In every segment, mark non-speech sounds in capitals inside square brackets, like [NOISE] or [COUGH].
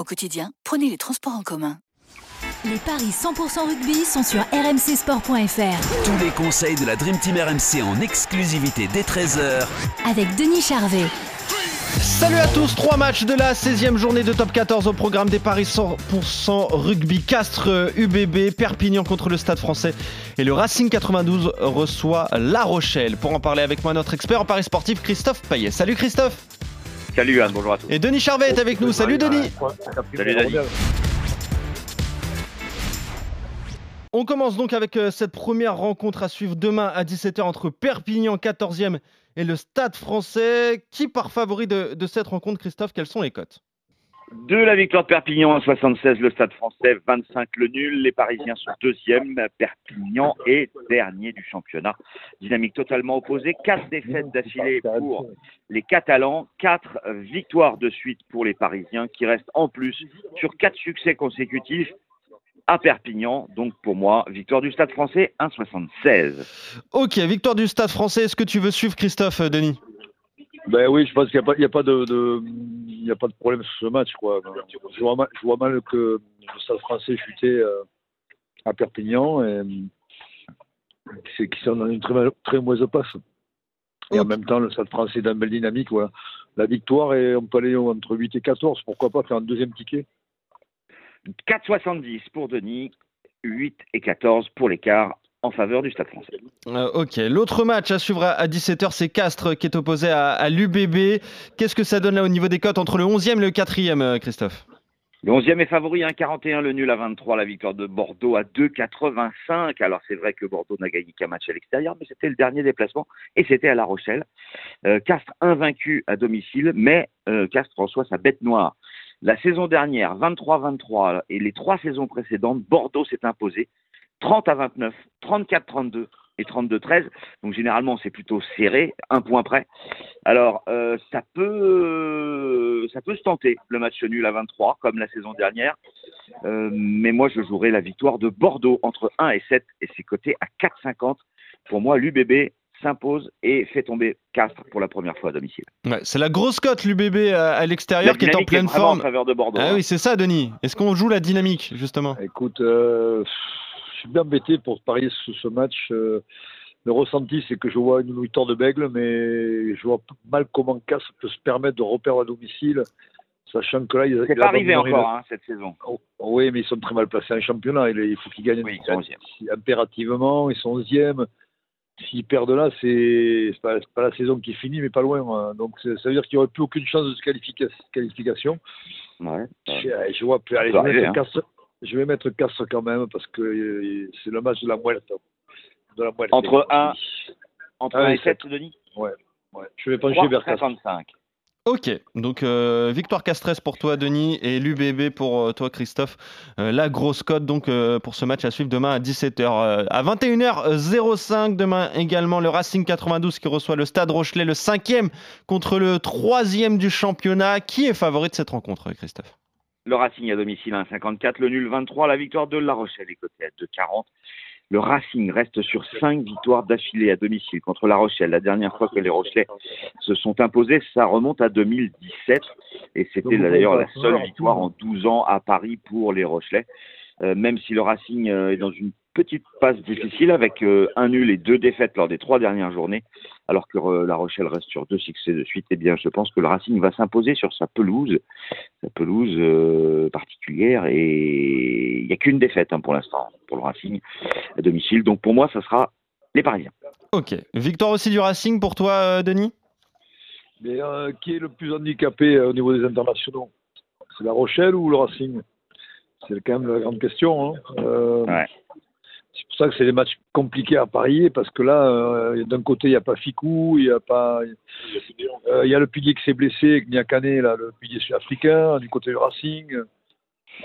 Au quotidien, prenez les transports en commun. Les paris 100% rugby sont sur rmcsport.fr. Tous les conseils de la Dream Team RMC en exclusivité dès 13h avec Denis Charvet. Salut à tous, trois matchs de la 16e journée de top 14 au programme des paris 100% rugby. Castres UBB, Perpignan contre le Stade français et le Racing 92 reçoit La Rochelle. Pour en parler avec moi, notre expert en paris sportif Christophe Payet. Salut Christophe Salut Anne, bonjour à tous. Et Denis Charvet est avec nous. Salut Denis Salut Denis On commence donc avec euh, cette première rencontre à suivre demain à 17h entre Perpignan 14e et le Stade français. Qui part favori de, cette rencontre, Christophe? Quelles sont les cotes? De la victoire de Perpignan à 76, le Stade français 25 le nul. Les Parisiens sont deuxième. Perpignan est dernier du championnat. Dynamique totalement opposée. Quatre défaites d'affilée pour les Catalans. Quatre victoires de suite pour les Parisiens qui restent en plus sur quatre succès consécutifs à Perpignan. Donc pour moi, victoire du Stade français 1,76. Ok, victoire du Stade français. Est-ce que tu veux suivre Christophe, euh, Denis? Ben oui, je pense qu'il n'y a, pas, de, a pas de problème sur ce match. Quoi. Je, vois mal, je vois mal que le Stade français chutait euh, à Perpignan et c'est qu'ils sont dans une très, très mauvaise passe. Et en même temps, le Stade français est dans une belle dynamique. Voilà. La victoire, et on peut aller entre 8 et 14. Pourquoi pas faire un deuxième ticket? 4,70 pour Denis, 8 et 14 pour l'écart en faveur du Stade français. Euh, ok, l'autre match à suivre à 17h, c'est Castres qui est opposé à, l'UBB. Qu'est-ce que ça donne là au niveau des cotes entre le 11e et le 4e, euh, Christophe? Le 11e est favori 1,41, le nul à 23, la victoire de Bordeaux à 2,85. Alors c'est vrai que Bordeaux n'a gagné qu'un match à l'extérieur, mais c'était le dernier déplacement et c'était à La Rochelle. Euh, Castres invaincu à domicile, mais Castres reçoit sa bête noire. La saison dernière, 23-23, et les trois saisons précédentes, Bordeaux s'est imposé 30 à 29, 34-32 et 32-13. Donc généralement, c'est plutôt serré, un point près. Alors, euh, ça peut, ça peut se tenter le match nul à 23, comme la saison dernière. Euh, mais moi, je jouerai la victoire de Bordeaux entre 1 et 7, et c'est coté à 4,50. Pour moi, l'UBB s'impose et fait tomber Castres pour la première fois à domicile. c'est la grosse cote l'UBB à, l'extérieur qui est en pleine forme. En faveur de Bordeaux. Ah oui, c'est ça, Denis. Est-ce qu'on joue la dynamique justement? Écoute, euh, je suis bien embêté pour parier sur ce match. Euh, le ressenti, c'est que je vois une victoire de Bègle, mais je vois mal comment Castres peut se permettre de repérer à domicile. Sachant que là, il, c'est pas arrivé encore hein, cette saison. Oh, oui, mais ils sont très mal placés en championnat. Il, faut qu'ils gagnent impérativement. Ils sont 11e s'ils perdent là, c'est pas, pas la saison qui finit, mais pas loin. Donc ça veut dire qu'il n'y aurait plus aucune chance de qualification. Ouais. Je, je, vois, allez, je, hein. Je vais mettre Castres quand même parce que euh, c'est le match de la moelle. De la moelle entre 1 entre 1 et 7, Denis Ouais. ouais. Je vais pencher vers Castres. Ok, donc euh, victoire Castres pour toi Denis et l'UBB pour euh, toi Christophe. Euh, la grosse cote donc pour ce match à suivre demain à 17h. à 21h05 demain également le Racing 92 qui reçoit le Stade Rochelet, le cinquième contre le troisième du championnat. Qui est favori de cette rencontre Christophe? Le Racing à domicile 1,54, le nul 23, la victoire de La Rochelle est cotée à 2,40. Le Racing reste sur cinq victoires d'affilée à domicile contre La Rochelle. La dernière fois que les Rochelais se sont imposés, ça remonte à 2017. Et c'était d'ailleurs la seule victoire en 12 ans à Paris pour les Rochelais. Euh, même si le Racing euh, est dans une petite passe difficile avec euh, un nul et deux défaites lors des trois dernières journées, alors que euh, La Rochelle reste sur deux succès de suite, eh bien, je pense que le Racing va s'imposer sur sa pelouse, sa pelouse euh, particulière, et il n'y a qu'une défaite hein, pour l'instant pour le Racing à domicile. Donc pour moi, ça sera les Parisiens. Ok. Victoire aussi du Racing pour toi, Denis? Mais qui est le plus handicapé au niveau des internationaux? C'est La Rochelle ou le Racing? C'est quand même la grande question. Hein. Ouais. C'est pour ça que c'est des matchs compliqués à parier parce que là, euh, d'un côté, il n'y a pas Ficou, il y a pas. Euh, il y a le pilier qui s'est blessé, Niakane, là, le pilier sud-africain, du côté du Racing.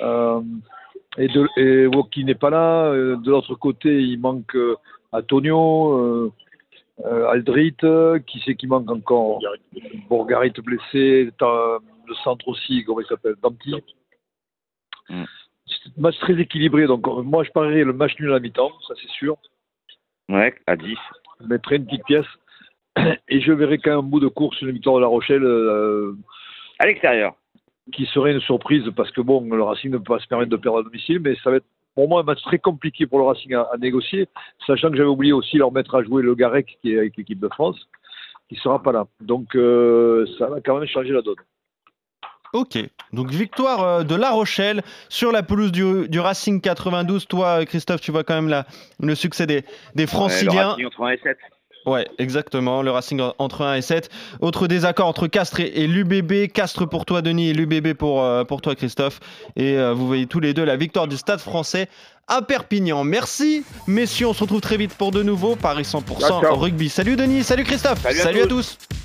Euh, et, de, et Woki n'est pas là. Euh, De l'autre côté, il manque euh, Antonio, euh, euh, Aldrit. euh, Qui c'est qui manque encore Bourgarit blessé. Le centre aussi, comment il s'appelle? Danti. Mm. Match très équilibré. Donc, euh, moi, je parierais le match nul à la mi-temps, ça c'est sûr. Ouais, à 10. Je mettrais une petite pièce. [CLEARS THROAT] Et je verrai quand même un bout de course une victoire de La Rochelle. euh, À l'extérieur. qui serait une surprise parce que bon, le Racing ne peut pas se permettre de perdre à domicile, mais ça va être pour moi un match très compliqué pour le Racing à, à négocier, sachant que j'avais oublié aussi leur mettre à jouer le Garec qui est avec l'équipe de France, qui sera pas là. Donc euh, ça va quand même changer la donne. Ok, donc victoire euh, de La Rochelle sur la pelouse du, du Racing 92. Toi, Christophe, tu vois quand même la, le succès des, des Ouais, franciliens. le Racing entre 1 et 7. Ouais, exactement. Le Racing en- entre 1 et 7. Autre désaccord entre Castres et, et l'UBB. Castres pour toi, Denis, et l'UBB pour, euh, pour toi, Christophe. Et euh, vous voyez tous les deux la victoire du Stade français à Perpignan. Merci, messieurs. On se retrouve très vite pour de nouveau Paris 100% Ciao, ciao. rugby. Salut, Denis. Salut, Christophe. Salut à à tous. tous.